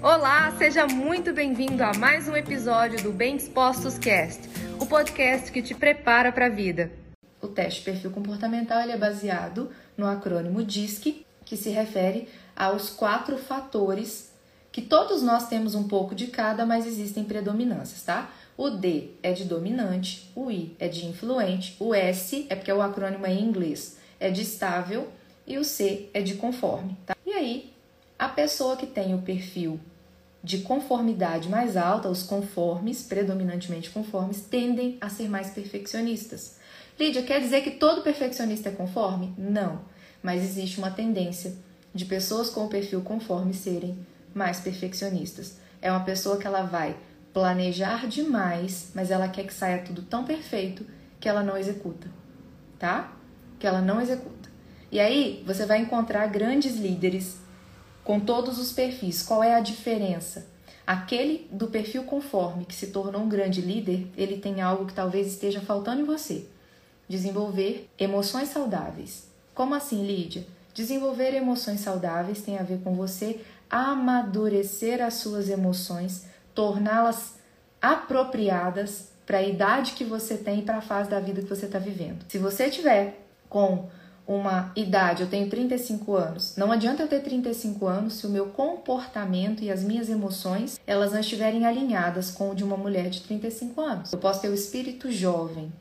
Olá, seja muito bem-vindo a mais um episódio do Bem Dispostos Cast, o podcast que te prepara para a vida. O teste perfil comportamental é baseado no acrônimo DISC, que se refere aos quatro fatores que todos nós temos um pouco de cada, mas existem predominâncias, tá? O D é de dominante, o I é de influente, o S é porque o acrônimo é em inglês, é de estável e o C é de conforme, tá? E aí, a pessoa que tem o perfil de conformidade mais alta, os conformes, predominantemente conformes, tendem a ser mais perfeccionistas. Lídia, quer dizer que todo perfeccionista é conforme? Não, mas existe uma tendência de pessoas com o perfil conforme serem mais perfeccionistas. É uma pessoa que ela vai planejar demais, mas ela quer que saia tudo tão perfeito que ela não executa, tá? Que ela não executa. E aí você vai encontrar grandes líderes com todos os perfis. Qual é a diferença? Aquele do perfil conforme que se tornou um grande líder, ele tem algo que talvez esteja faltando em você. Desenvolver emoções saudáveis. Como assim, Lídia? Desenvolver emoções saudáveis tem a ver com você amadurecer as suas emoções, torná-las apropriadas para a idade que você tem e para a fase da vida que você está vivendo. Se você tiver com uma idade, eu tenho 35 anos. Não adianta eu ter 35 anos se o meu comportamento e as minhas emoções, elas não estiverem alinhadas com o de uma mulher de 35 anos. Eu posso ter o espírito jovem,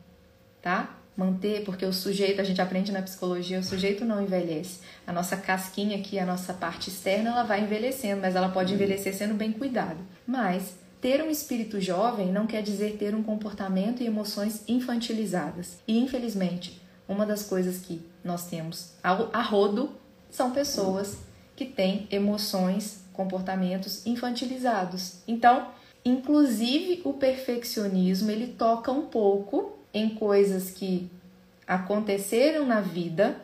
tá? Manter, porque o sujeito, a gente aprende na psicologia, o sujeito não envelhece. A nossa casquinha aqui, a nossa parte externa, ela vai envelhecendo, mas ela pode envelhecer sendo bem cuidado. Mas ter um espírito jovem não quer dizer ter um comportamento e emoções infantilizadas. E infelizmente, uma das coisas que nós temos a rodo são pessoas que têm emoções, comportamentos infantilizados. Então, inclusive o perfeccionismo, ele toca um pouco em coisas que aconteceram na vida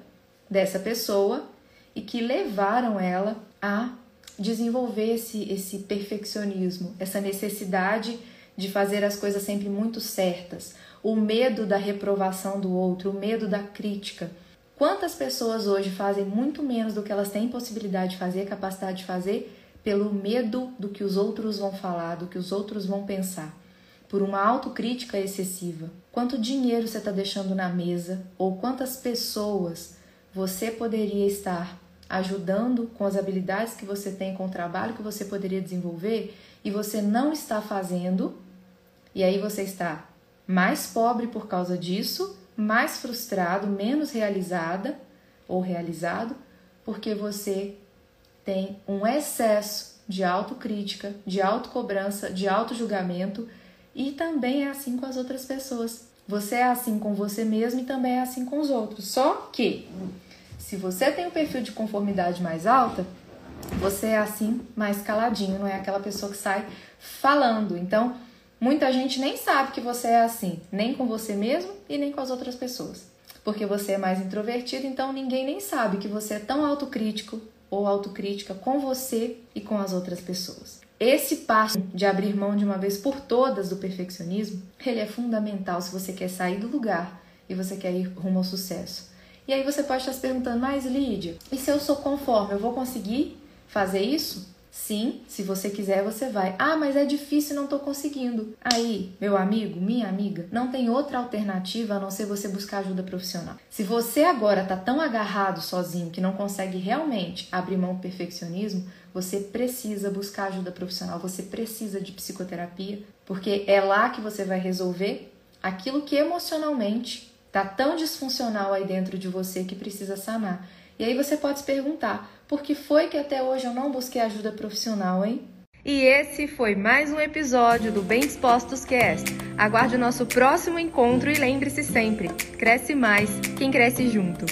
dessa pessoa e que levaram ela a desenvolver esse, esse perfeccionismo, essa necessidade de fazer as coisas sempre muito certas, o medo da reprovação do outro, o medo da crítica. Quantas pessoas hoje fazem muito menos do que elas têm possibilidade de fazer, capacidade de fazer, pelo medo do que os outros vão falar, do que os outros vão pensar, por uma autocrítica excessiva? Quanto dinheiro você está deixando na mesa ou quantas pessoas você poderia estar ajudando com as habilidades que você tem, com o trabalho que você poderia desenvolver e você não está fazendo, e aí você está mais pobre por causa disso, mais frustrado, menos realizada ou realizado, porque você tem um excesso de autocrítica, de autocobrança, de autojulgamento e também é assim com as outras pessoas. Você é assim com você mesmo e também é assim com os outros. Só que se você tem um perfil de conformidade mais alta, você é assim mais caladinho, não é aquela pessoa que sai falando. Então, muita gente nem sabe que você é assim, nem com você mesmo e nem com as outras pessoas. Porque você é mais introvertido, então ninguém nem sabe que você é tão autocrítico ou autocrítica com você e com as outras pessoas. Esse passo de abrir mão de uma vez por todas do perfeccionismo, ele é fundamental se você quer sair do lugar e você quer ir rumo ao sucesso. E aí você pode estar se perguntando, mas Lídia, e se eu sou conforme, eu vou conseguir fazer isso? Sim, se você quiser, você vai. Ah, mas é difícil, não estou conseguindo. Aí, meu amigo, minha amiga, não tem outra alternativa a não ser você buscar ajuda profissional. Se você agora está tão agarrado sozinho que não consegue realmente abrir mão do perfeccionismo, você precisa buscar ajuda profissional, você precisa de psicoterapia, porque é lá que você vai resolver aquilo que emocionalmente Tá tão disfuncional aí dentro de você que precisa sanar. E aí você pode se perguntar: por que foi que até hoje eu não busquei ajuda profissional, hein? E esse foi mais um episódio do Bem Dispostos Cast. Aguarde o nosso próximo encontro e lembre-se sempre: cresce mais quem cresce junto.